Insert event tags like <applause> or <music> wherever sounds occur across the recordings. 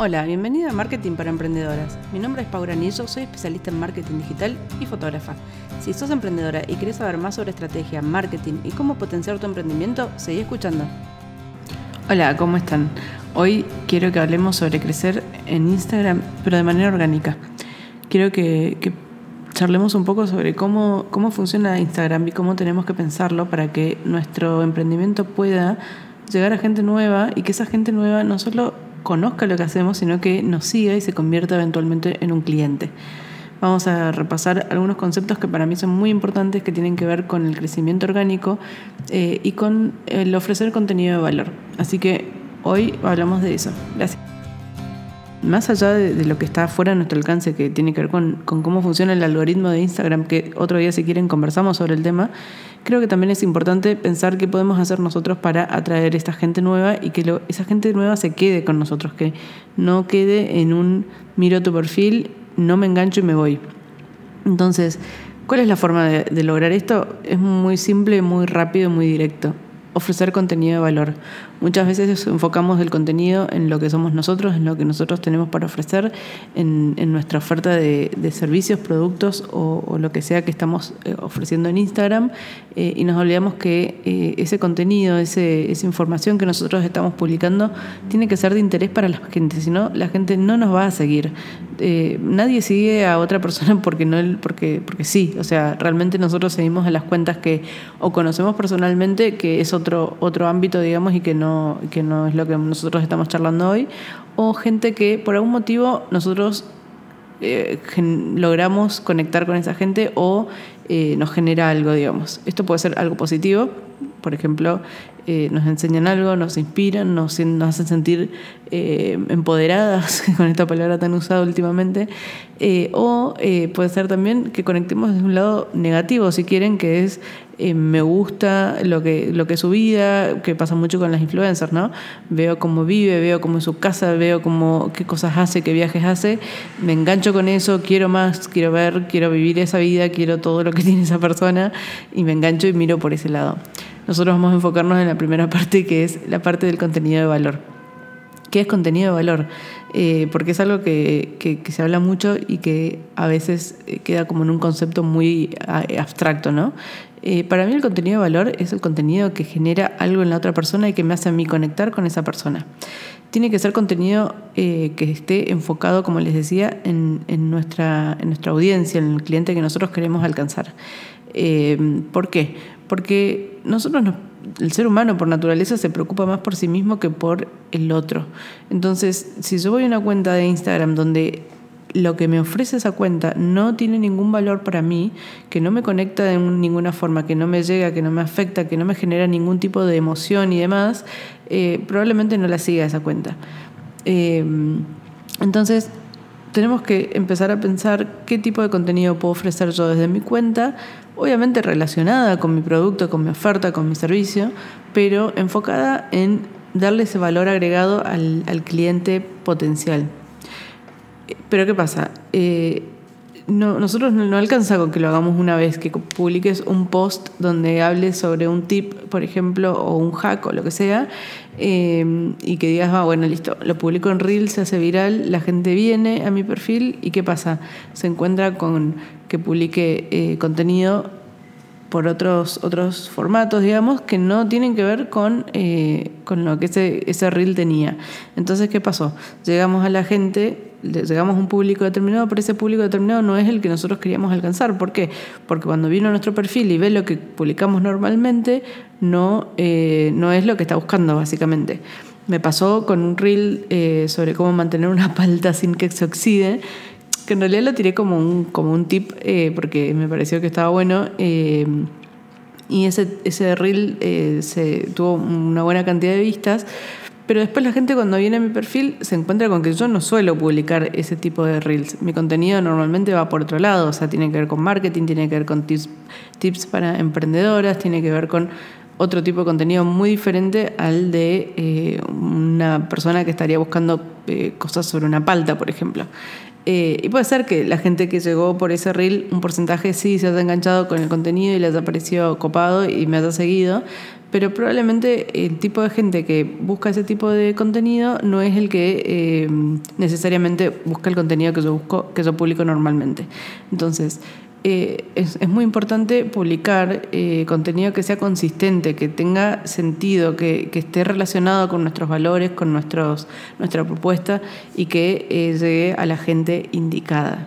Hola, bienvenida a Marketing para Emprendedoras. Mi nombre es Paula Nillo, soy especialista en marketing digital y fotógrafa. Si sos emprendedora y querés saber más sobre estrategia, marketing y cómo potenciar tu emprendimiento, seguí escuchando. Hola, ¿cómo están? Hoy quiero que hablemos sobre crecer en Instagram, pero de manera orgánica. Quiero que, charlemos un poco sobre cómo, cómo funciona Instagram y cómo tenemos que pensarlo para que nuestro emprendimiento pueda llegar a gente nueva y que esa gente nueva no solo conozca lo que hacemos, sino que nos siga y se convierta eventualmente en un cliente. Vamos a repasar algunos conceptos que para mí son muy importantes que tienen que ver con el crecimiento orgánico eh, y con el ofrecer contenido de valor. Así que hoy hablamos de eso. Gracias. Más allá de, lo que está fuera de nuestro alcance, que tiene que ver con, con cómo funciona el algoritmo de Instagram, que otro día si quieren conversamos sobre el tema, creo que también es importante pensar qué podemos hacer nosotros para atraer esta gente nueva y que esa gente nueva se quede con nosotros, que no quede en un miro tu perfil, no me engancho y me voy. Entonces, ¿cuál es la forma de, lograr esto? Es muy simple, muy rápido, muy directo ofrecer contenido de valor. Muchas veces enfocamos el contenido en lo que somos nosotros, en lo que nosotros tenemos para ofrecer, en, nuestra oferta de, servicios, productos o, lo que sea que estamos eh, ofreciendo en Instagram eh, y nos olvidamos que eh, ese contenido, ese, esa información que nosotros estamos publicando tiene que ser de interés para la gente, si no la gente no nos va a seguir. nadie sigue a otra persona <laughs> porque no porque porque sí, o sea, realmente nosotros seguimos a las cuentas que o conocemos personalmente, que es otro otro ámbito, digamos, y que no que no es lo que nosotros estamos charlando hoy, o gente que por algún motivo nosotros eh, logramos conectar con esa gente o eh, nos genera algo, digamos. Esto puede ser algo positivo, por ejemplo, eh, nos enseñan algo, nos inspiran, nos, hacen sentir eh, empoderadas, <laughs> con esta palabra tan usada últimamente, eh, o puede ser también que conectemos desde un lado negativo, si quieren, que es me gusta lo que, lo que es su vida, que pasa mucho con las influencers, ¿no? Veo cómo vive, veo cómo es su casa, veo cómo, qué cosas hace, qué viajes hace, me engancho con eso, quiero más, quiero ver, quiero vivir esa vida, quiero todo lo que <laughs> tiene esa persona y me engancho y miro por ese lado. Nosotros vamos a enfocarnos en la primera parte, que es la parte del contenido de valor. ¿Qué es contenido de valor? Eh, porque es algo que, se habla mucho y que a veces eh, queda como en un concepto muy abstracto, ¿no? Eh, para mí el contenido de valor es el contenido que genera algo en la otra persona y que me hace a mí conectar con esa persona. Tiene que ser contenido que esté enfocado, como les decía, en nuestra audiencia, en el cliente que nosotros queremos alcanzar. ¿Por qué? Porque nosotros, el ser humano por naturaleza se preocupa más por sí mismo que por el otro. Entonces, si yo voy a una cuenta de Instagram donde lo que me ofrece esa cuenta no tiene ningún valor para mí, que no me conecta de ninguna forma, que no me llega, que no me afecta, que no me genera ningún tipo de emoción y demás, eh, probablemente no la siga esa cuenta. Eh, entonces, tenemos que empezar a pensar qué tipo de contenido puedo ofrecer yo desde mi cuenta obviamente relacionada con mi producto, con mi oferta, con mi servicio, pero enfocada en darle ese valor agregado al, cliente potencial. Pero ¿qué pasa? Eh, no, nosotros no, alcanza con que lo hagamos una vez, que publiques un post donde hables sobre un tip, por ejemplo, o un hack o lo que sea, eh, y que digas, ah, bueno, listo, lo publico en Reels, se hace viral, la gente viene a mi perfil y ¿qué pasa? Se encuentra con que publique eh, contenido por otros, otros formatos, digamos, que no tienen que ver con, eh, con lo que ese, ese reel tenía. Entonces, ¿qué pasó? Llegamos a la gente, llegamos a un público determinado, pero ese público determinado no es el que nosotros queríamos alcanzar. ¿Por qué? Porque cuando vino a nuestro perfil y ve lo que publicamos normalmente, no, eh, no es lo que está buscando, básicamente. Me pasó con un reel sobre cómo mantener una <laughs> palta sin que se oxide, que en realidad lo tiré como un, como un tip eh, porque me pareció que estaba bueno. Eh, y ese, ese reel eh, se, tuvo una buena cantidad de vistas. Pero después la gente cuando viene a mi perfil se encuentra con que yo no suelo publicar ese tipo de reels. Mi contenido normalmente va por otro lado, o sea, tiene que ver con marketing, tiene que ver con tips, tips para emprendedoras, tiene que ver con otro tipo de contenido muy diferente al de una persona que estaría buscando cosas sobre una palta, por ejemplo. Eh, y puede ser que la gente que llegó por ese reel, un porcentaje sí se haya enganchado con el contenido y les haya parecido copado y me haya seguido, pero probablemente el tipo de gente que busca ese tipo de contenido no es el que eh, necesariamente busca el contenido que yo busco, que yo publico normalmente. Entonces, eh, es, muy importante publicar eh, contenido que sea consistente, que tenga sentido, que, esté relacionado con nuestros valores, con nuestros, nuestra propuesta y que eh, llegue a la gente indicada.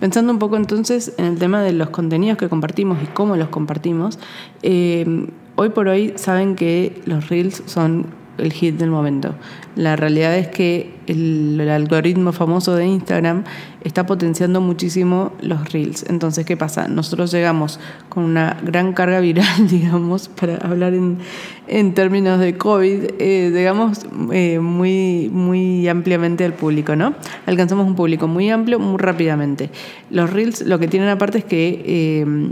Pensando un poco entonces en el tema de los contenidos que compartimos y cómo los compartimos, hoy por hoy saben que los reels son el hit del momento. La realidad es que el, algoritmo famoso de Instagram está potenciando muchísimo los reels. Entonces, ¿qué pasa? Nosotros llegamos con una gran carga viral, <laughs> digamos, para hablar en, en términos de COVID, eh, llegamos eh, muy, muy ampliamente al público, ¿no? Alcanzamos un público muy amplio muy rápidamente. Los reels lo que tienen aparte es que eh,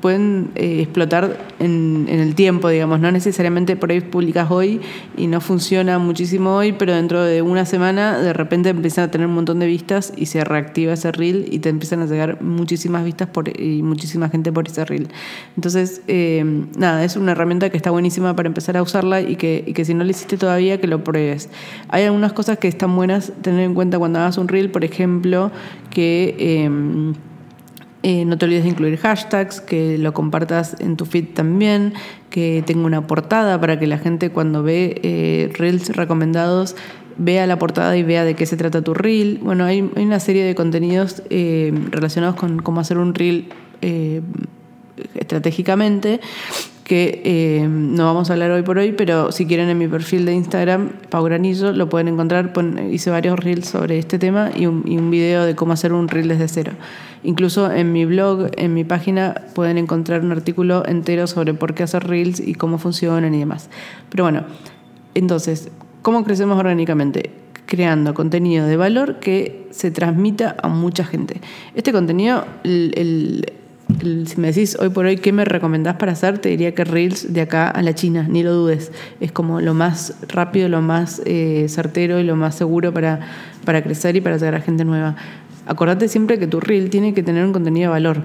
pueden explotar en, en, el tiempo, digamos, no necesariamente por ahí publicas hoy y no funciona muchísimo hoy, pero dentro de una semana de repente empiezan a tener un montón de vistas y se reactiva ese reel y te empiezan a llegar muchísimas vistas por, y muchísima gente por ese reel. Entonces, eh, nada, es una herramienta que está buenísima para empezar a usarla y que, que si no lo hiciste todavía, que lo pruebes. Hay algunas cosas que están buenas tener en cuenta cuando hagas un reel, por ejemplo, que... Eh, eh, no te olvides de incluir hashtags, que lo compartas en tu feed también, que tenga una portada para que la gente cuando ve reels recomendados vea la portada y vea de qué se trata tu reel. Bueno, hay, una serie de contenidos eh, relacionados con cómo hacer un reel eh, estratégicamente que eh, no vamos a hablar hoy por hoy, pero si quieren en mi perfil de Instagram, Pau Granillo, lo pueden encontrar. hice varios reels sobre este tema y un, y un video de cómo hacer un reel desde cero. Incluso en mi blog, en mi página, pueden encontrar un artículo entero sobre por qué hacer reels y cómo funcionan y demás. Pero bueno, entonces, ¿Cómo crecemos orgánicamente? Creando contenido de valor que se transmita a mucha gente. Este contenido, si me decís hoy por hoy qué me recomendás para hacer, te diría que Reels de acá a la China, ni lo dudes. Es como lo más rápido, lo más eh, certero y lo más seguro para, para crecer y para llegar a gente nueva. Acordate siempre que tu Reel tiene que tener un contenido de valor.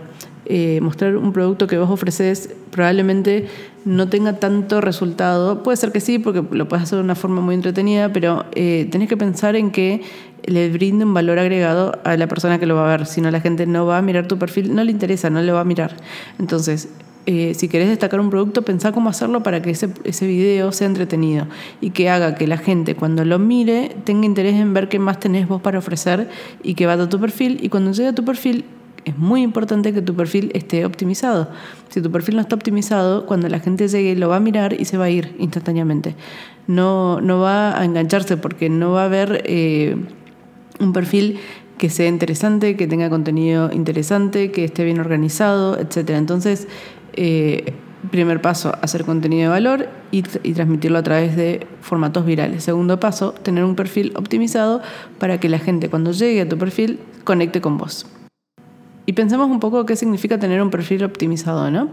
Eh, mostrar un producto que vos ofreces probablemente no tenga tanto resultado. Puede ser que sí, porque lo puedes hacer de una forma muy entretenida, pero eh, tenés que pensar en que le brinde un valor agregado a la persona que lo va a ver. Si no, la gente no va a mirar tu perfil, no le interesa, no le va a mirar. Entonces, eh, si querés destacar un producto, pensá cómo hacerlo para que ese, ese video sea entretenido y que haga que la gente cuando lo mire tenga interés en ver qué más tenés vos para ofrecer y que vaya a tu perfil y cuando llegue a tu perfil es muy importante que tu perfil esté optimizado. Si tu perfil no está optimizado, cuando la gente llegue lo va a mirar y se va a ir instantáneamente. No, no va a engancharse porque no va a haber eh, un perfil que sea interesante, que tenga contenido interesante, que esté bien organizado, etc. Entonces, eh, primer paso, hacer contenido de valor y, y, transmitirlo a través de formatos virales. Segundo paso, tener un perfil optimizado para que la gente cuando llegue a tu perfil conecte con vos. Y pensemos un poco qué significa tener un perfil optimizado, ¿no?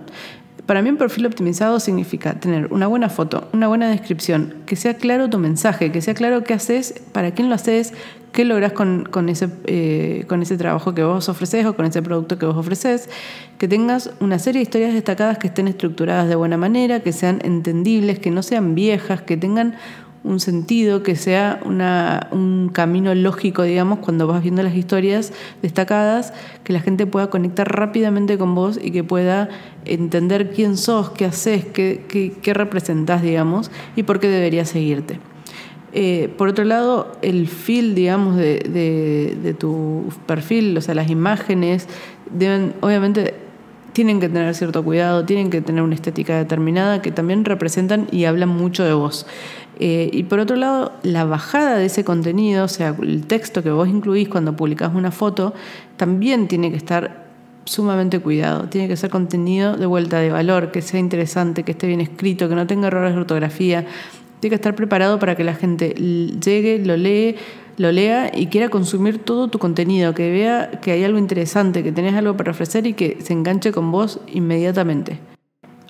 Para mí un perfil optimizado significa tener una buena foto, una buena descripción, que sea claro tu mensaje, que sea claro qué haces, para quién lo haces, qué logras con, ese, eh, con ese trabajo que vos ofreces o con ese producto que vos ofreces, que tengas una serie de historias destacadas que estén estructuradas de buena manera, que sean entendibles, que no sean viejas, que tengan un sentido, que sea una, un camino lógico, digamos, cuando vas viendo las historias destacadas, que la gente pueda conectar rápidamente con vos y que pueda entender quién sos, qué haces, qué, qué, representás, digamos, y por qué debería seguirte. Eh, por otro lado, el feel, digamos, de, de, de, tu perfil, o sea, las imágenes, deben, obviamente, tienen que tener cierto cuidado, tienen que tener una estética determinada que también representan y hablan mucho de vos. Eh, y por otro lado, la bajada de ese contenido, o sea, el texto que vos incluís cuando publicás una foto, también tiene que estar sumamente cuidado. Tiene que ser contenido de vuelta de valor, que sea interesante, que esté bien escrito, que no tenga errores de ortografía. Tiene que estar preparado para que la gente llegue, lo lee, lo lea y quiera consumir todo tu contenido, que vea que hay algo interesante, que tenés algo para ofrecer y que se enganche con vos inmediatamente.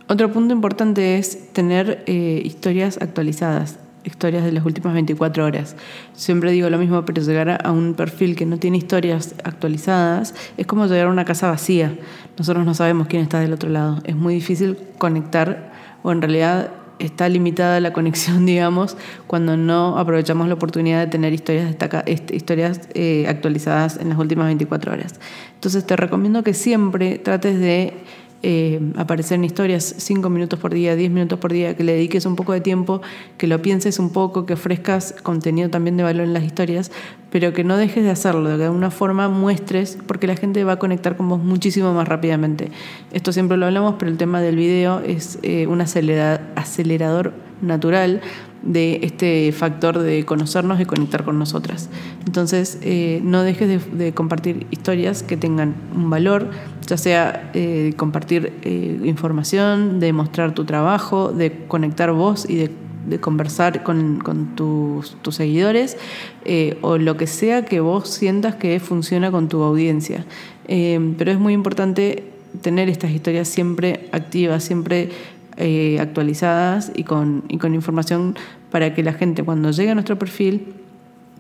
Otro punto importante es tener eh, historias actualizadas. historias de las últimas 24 horas. Siempre digo lo mismo, pero llegar a un perfil que no tiene historias actualizadas es como llegar a una casa vacía. Nosotros no sabemos quién está del otro lado. Es muy difícil conectar o en realidad está limitada la conexión, <laughs> digamos, cuando no aprovechamos la oportunidad de tener historias, este, historias eh, actualizadas en las últimas 24 horas. Entonces te recomiendo que siempre trates de eh, aparecer en historias 5 minutos por día, 10 minutos por día, que le dediques un poco de tiempo, que lo pienses un poco, que ofrezcas contenido también de valor en las historias, pero que no dejes de hacerlo, de alguna forma muestres, porque la gente va a conectar con vos muchísimo más rápidamente. Esto siempre lo hablamos, pero el tema del video es eh, un acelerador natural de este factor de conocernos y conectar con nosotras. Entonces, eh, no dejes de, compartir historias que tengan un valor, ya sea eh, compartir eh, información, de mostrar tu trabajo, de conectar vos y de, conversar con, tus, tus, seguidores, o lo que sea que vos sientas que funciona con tu audiencia. pero es muy importante tener estas historias siempre activas, siempre eh, actualizadas y con, y con información para que la gente cuando llegue a nuestro perfil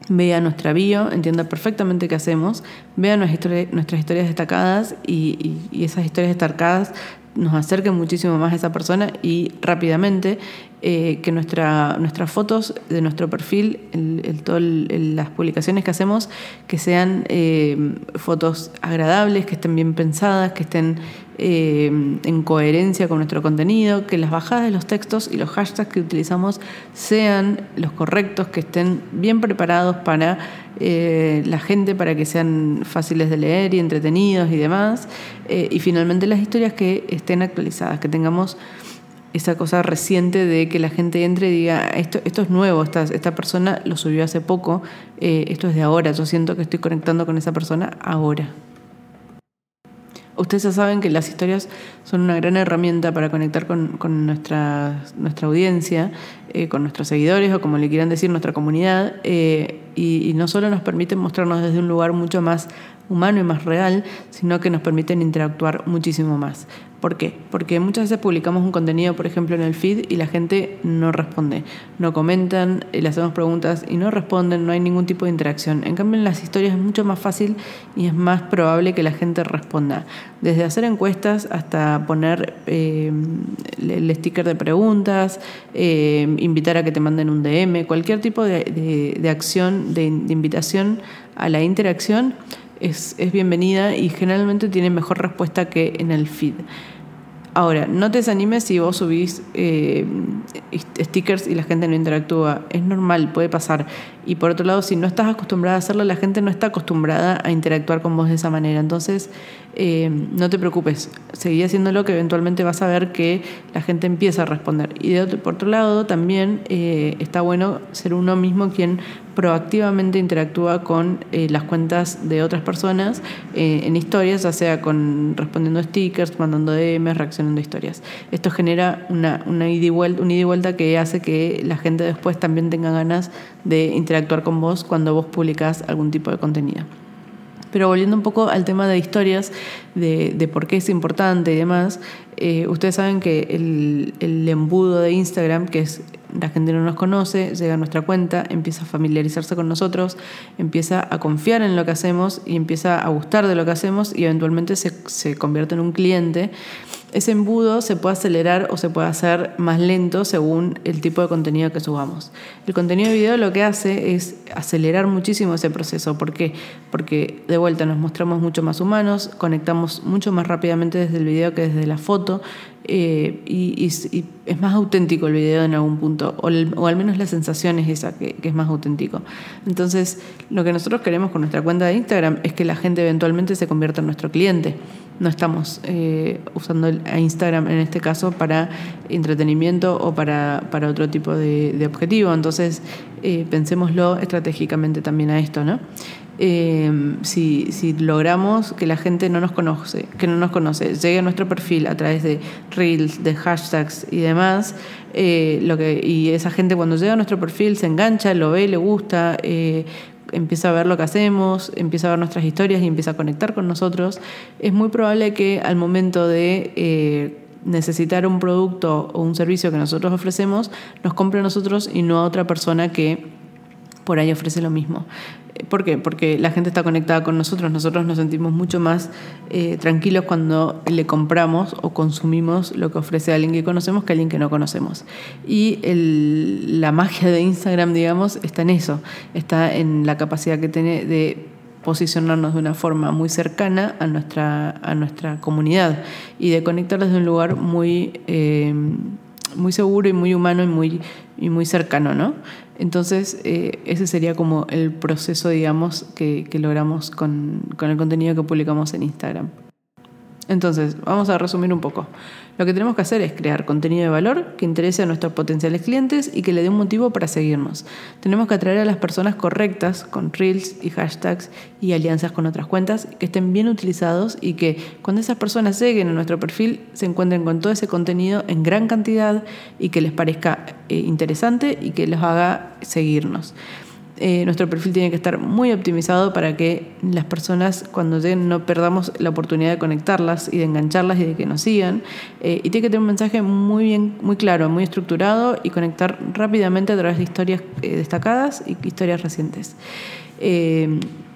vea nuestra bio, entienda perfectamente qué hacemos, vea nuestras, historias destacadas y, y, esas historias destacadas nos acerquen muchísimo más a esa persona y rápidamente eh, que nuestra, nuestras fotos de nuestro perfil, el, todas las publicaciones que hacemos, que sean eh, fotos agradables, que estén bien pensadas, que estén eh, en coherencia con nuestro contenido, que las bajadas de los textos y los hashtags que utilizamos sean los correctos, que estén bien preparados para la gente, para que sean fáciles de leer y entretenidos y demás. y finalmente las historias que estén actualizadas, que tengamos esa cosa reciente de que la gente entre y diga, esto, esto es nuevo, esta, esta persona lo subió hace poco, eh, esto es de ahora, yo siento que estoy conectando con esa persona ahora. Ustedes ya saben que las historias son una gran herramienta para conectar con, nuestra, audiencia, eh, con nuestros seguidores o como le quieran decir, nuestra comunidad, eh, y, y, no solo nos permiten mostrarnos desde un lugar mucho más humano y más real, sino que nos permiten interactuar muchísimo más. ¿Por qué? Porque muchas veces publicamos un contenido, por ejemplo, en el feed y la gente no responde, no comentan, le hacemos preguntas y no responden, no hay ningún tipo de interacción. En cambio, en las historias es mucho más fácil y es más probable que la gente responda. Desde hacer encuestas hasta poner eh, el sticker de preguntas, eh, invitar a que te manden un DM, cualquier tipo de, acción, de invitación a la interacción es, bienvenida y generalmente tiene mejor respuesta que en el feed. Ahora, no te desanimes si vos subís eh, stickers y la gente no interactúa. Es normal, puede pasar. Y por otro lado, si no estás acostumbrada a hacerlo, la gente no está acostumbrada a interactuar con vos de esa manera. Entonces, eh, no te preocupes, seguí haciéndolo que eventualmente vas a ver que la gente empieza a responder. Y por otro lado, también eh, está bueno ser uno mismo quien proactivamente interactúa con las cuentas de otras personas en historias, ya sea con respondiendo stickers, mandando DMs, reaccionando Esto genera una, una ida y vuelta, que hace que la gente después también tenga ganas de interactuar con vos cuando vos publicás algún tipo de contenido. Pero volviendo un poco al tema de historias, de, por qué es importante y demás, eh, ustedes saben que el, embudo de Instagram, que es la gente no nos conoce, llega a nuestra cuenta, empieza a familiarizarse con nosotros, empieza a confiar en lo que hacemos y empieza a gustar de lo que hacemos y eventualmente se convierte en un cliente ese embudo se puede acelerar o se puede hacer más lento según el tipo de contenido que subamos. El contenido de video lo que hace es acelerar muchísimo ese proceso. ¿Por qué? Porque de vuelta nos mostramos mucho más humanos, conectamos mucho más rápidamente desde el video que desde la foto. Eh, y, es más auténtico el video en algún punto, o, al menos la sensación es esa, que, es más auténtico. Entonces, lo que nosotros queremos con nuestra cuenta de Instagram es que la gente eventualmente se convierta en nuestro cliente. No estamos eh, usando a Instagram en este caso para entretenimiento o para, para otro tipo de, objetivo. Entonces, eh, pensémoslo estratégicamente también a esto, ¿no? Eh, si, logramos que la gente no nos conoce, que no nos conoce, llegue a nuestro perfil a través de reels, de hashtags y demás, eh, lo que, y esa gente cuando llega a nuestro perfil se engancha, lo ve, le gusta, eh, empieza a ver lo que hacemos, empieza a ver nuestras historias y empieza a conectar con nosotros, es muy probable que al momento de necesitar un producto o un servicio que nosotros ofrecemos, nos compre a nosotros y no a otra persona que por ahí ofrece lo mismo. ¿Por qué? Porque la gente está conectada con nosotros, nosotros nos sentimos mucho más eh, tranquilos cuando le compramos o consumimos lo que ofrece alguien que conocemos que alguien que no conocemos. Y la magia de Instagram, digamos, está en eso, está en la capacidad que tiene de posicionarnos de una forma muy cercana a nuestra, a nuestra comunidad y de conectarlos de un lugar muy, eh, muy seguro y muy humano y muy, y muy cercano, ¿no? Entonces, eh, ese sería como el proceso, digamos, que, logramos con, con el contenido que publicamos en Instagram. Entonces, vamos a resumir un poco. Lo que tenemos que hacer es crear contenido de valor que interese a nuestros potenciales clientes y que le dé un motivo para seguirnos. Tenemos que atraer a las personas correctas con reels y hashtags y alianzas con otras cuentas que estén bien utilizados y que cuando esas personas lleguen a nuestro perfil se encuentren con todo ese contenido en gran cantidad y que les parezca eh, interesante y que los haga seguirnos. Eh, nuestro perfil tiene que estar muy optimizado para que las personas cuando lleguen no perdamos la oportunidad de conectarlas y de engancharlas y de que nos sigan. Eh, y tiene que tener un mensaje muy bien, muy claro, muy estructurado y conectar rápidamente a través de historias eh, destacadas y historias recientes.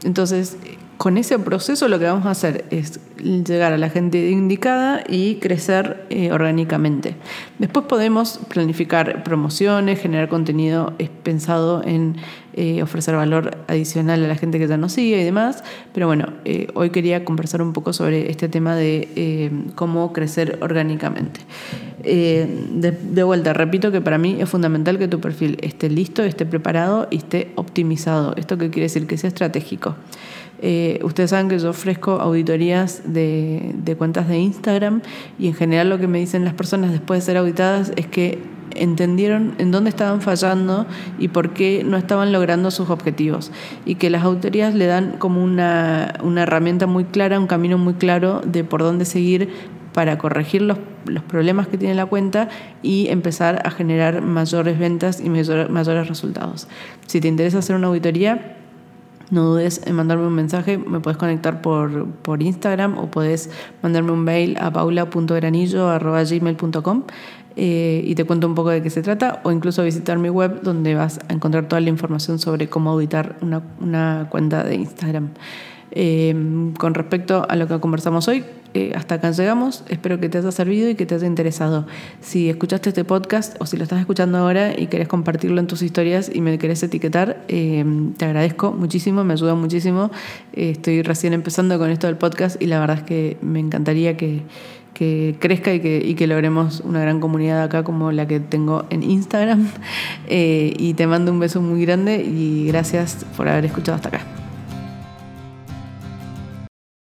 entonces, con ese proceso lo que vamos a hacer es llegar a la gente indicada y crecer eh, orgánicamente. Después podemos planificar promociones, generar contenido pensado en eh, ofrecer valor adicional a la gente que ya nos sigue y demás. Pero bueno, eh, hoy quería conversar un poco sobre este tema de cómo crecer orgánicamente. De, de, vuelta, repito que para mí es fundamental que tu perfil esté listo, esté preparado y esté optimizado. ¿Esto qué quiere decir? Que sea estratégico. Eh, ustedes saben que yo ofrezco auditorías de, cuentas de Instagram y en general lo que me dicen las personas después de ser auditadas es que entendieron en dónde estaban fallando y por qué no estaban logrando sus objetivos. Y que las auditorías le dan como una, herramienta muy clara, un camino muy claro de por dónde seguir para corregir los, problemas que tiene la cuenta y empezar a generar mayores ventas y mayores resultados. Si te interesa hacer una auditoría, no dudes en mandarme un mensaje, me puedes conectar por, por Instagram o puedes mandarme un mail a paula.granillo.gmail.com eh, y te cuento un poco de qué se trata o incluso visitar mi web donde vas a encontrar toda la información sobre cómo auditar una, una cuenta de Instagram. Eh, con respecto a lo que conversamos hoy, eh, hasta acá llegamos. Espero que te haya servido y que te haya interesado. Si escuchaste este podcast o si lo estás escuchando ahora y querés compartirlo en tus historias y me querés etiquetar, eh, te agradezco muchísimo, me ayuda muchísimo. estoy recién empezando con esto del podcast y la verdad es que me encantaría que, crezca y que, y que, logremos una gran comunidad acá como la que tengo en Instagram. <laughs> y te mando un beso muy grande y gracias por haber escuchado hasta acá.